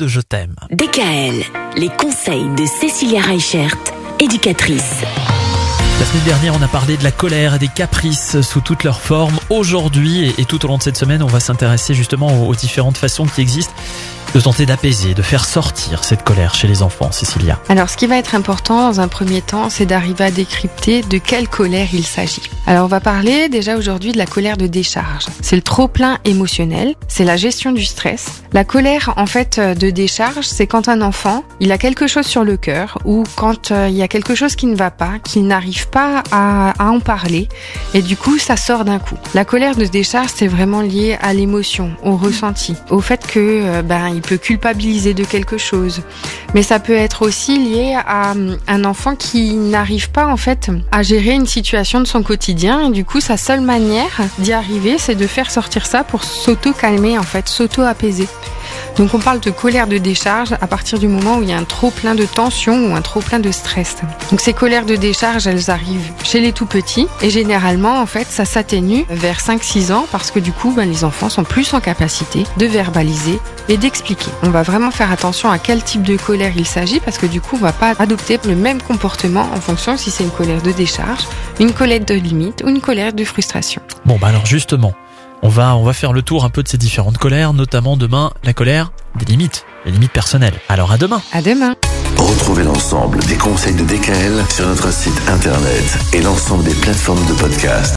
de Je t'aime. DKL, les conseils de Cécilia Reichert, éducatrice. La semaine dernière, on a parlé de la colère et des caprices sous toutes leurs formes. Aujourd'hui et tout au long de cette semaine, on va s'intéresser justement aux différentes façons qui existent de tenter d'apaiser, de faire sortir cette colère chez les enfants, Cécilia Alors, ce qui va être important dans un premier temps, c'est d'arriver à décrypter de quelle colère il s'agit. Alors, on va parler déjà aujourd'hui de la colère de décharge. C'est le trop-plein émotionnel, c'est la gestion du stress. La colère, en fait, euh, de décharge, c'est quand un enfant, il a quelque chose sur le cœur ou quand euh, il y a quelque chose qui ne va pas, qu'il n'arrive pas à, en parler et du coup, ça sort d'un coup. La colère de décharge, c'est vraiment lié à l'émotion, au ressenti, au fait que euh, ben il peut culpabiliser de quelque chose. Mais ça peut être aussi lié à hum, un enfant qui n'arrive pas en fait à gérer une situation de son quotidien et du coup sa seule manière d'y arriver c'est de faire sortir ça pour s'auto-calmer en fait, s'auto-apaiser. Donc on parle de colère de décharge à partir du moment où il y a un trop plein de tension ou un trop plein de stress. Donc ces colères de décharge, elles arrivent chez les tout petits et généralement en fait ça s'atténue vers 5-6 ans parce que du coup ben, les enfants sont plus en capacité de verbaliser et d'expliquer. On va vraiment faire attention à quel type de colère il s'agit parce que du coup on va pas adopter le même comportement en fonction si c'est une colère de décharge, une colère de limite ou une colère de frustration. Bon bah alors justement, on va, on va faire le tour un peu de ces différentes colères, notamment demain la colère des limites, les limites personnelles. Alors à demain. À demain. Retrouvez l'ensemble des conseils de DKL sur notre site internet et l'ensemble des plateformes de podcast.